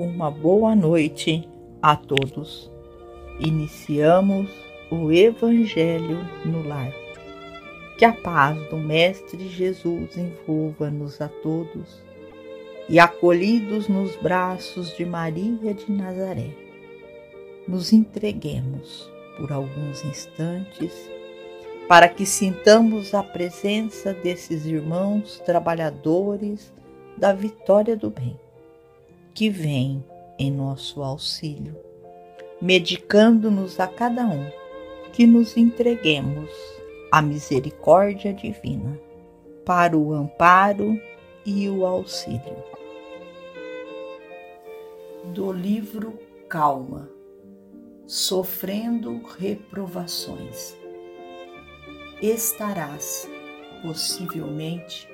Uma boa noite a todos. Iniciamos o Evangelho no Lar. Que a paz do Mestre Jesus envolva-nos a todos e acolhidos nos braços de Maria de Nazaré, nos entreguemos por alguns instantes para que sintamos a presença desses irmãos trabalhadores da vitória do bem, que vem em nosso auxílio, medicando-nos a cada um, que nos entreguemos à misericórdia divina, para o amparo e o auxílio. Do livro Calma, sofrendo reprovações. Estarás, possivelmente,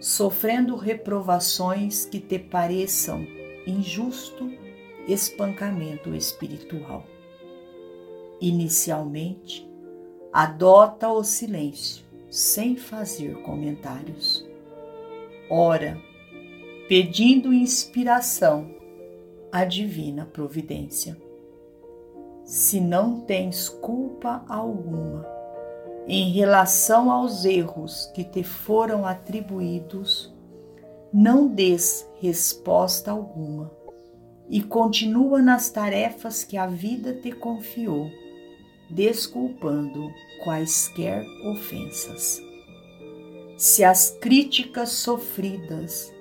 sofrendo reprovações que te pareçam injusto espancamento espiritual. Inicialmente, adota o silêncio, sem fazer comentários. Ora, pedindo inspiração à divina providência. Se não tens culpa alguma, em relação aos erros que te foram atribuídos, não des resposta alguma e continua nas tarefas que a vida te confiou, desculpando quaisquer ofensas. Se as críticas sofridas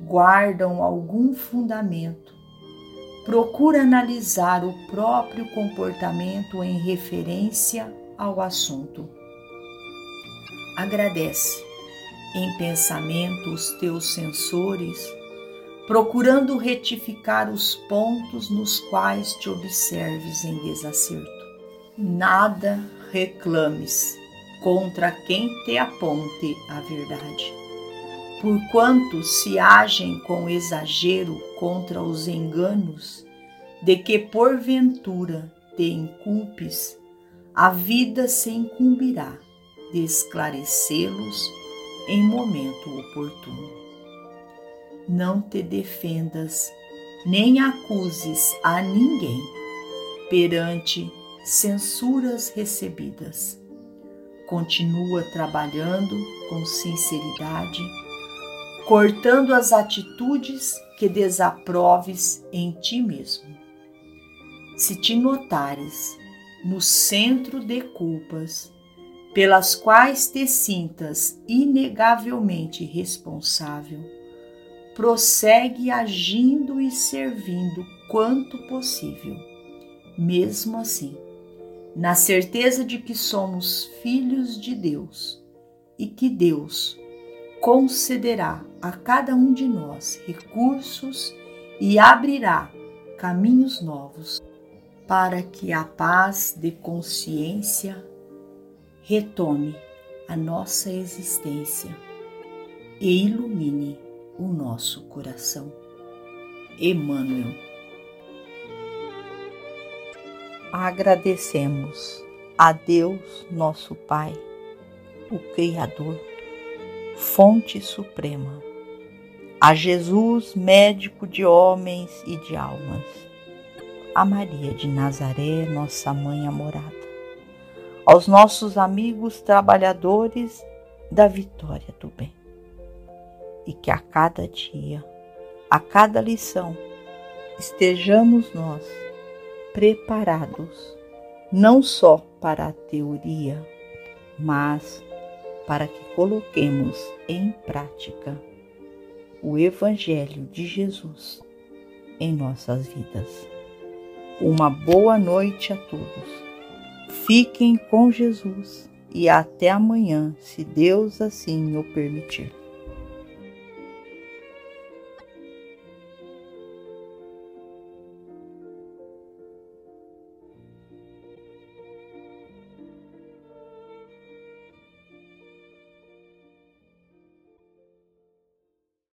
guardam algum fundamento, procura analisar o próprio comportamento em referência ao assunto agradece em pensamento os teus sensores, procurando retificar os pontos nos quais te observes em desacerto. Nada reclames contra quem te aponte a verdade. Porquanto se agem com exagero contra os enganos, de que porventura te inculpes, a vida se incumbirá de esclarecê-los em momento oportuno. Não te defendas nem acuses a ninguém perante censuras recebidas. Continua trabalhando com sinceridade, cortando as atitudes que desaproves em ti mesmo. Se te notares no centro de culpas, pelas quais te sintas inegavelmente responsável, prossegue agindo e servindo quanto possível, mesmo assim, na certeza de que somos filhos de Deus e que Deus concederá a cada um de nós recursos e abrirá caminhos novos para que a paz de consciência retome a nossa existência e ilumine o nosso coração. Emmanuel. Agradecemos a Deus, nosso Pai, o Criador, fonte suprema, a Jesus, médico de homens e de almas, a Maria de Nazaré, nossa mãe amorada aos nossos amigos trabalhadores da vitória do bem. E que a cada dia, a cada lição, estejamos nós preparados não só para a teoria, mas para que coloquemos em prática o Evangelho de Jesus em nossas vidas. Uma boa noite a todos Fiquem com Jesus e até amanhã, se Deus assim o permitir.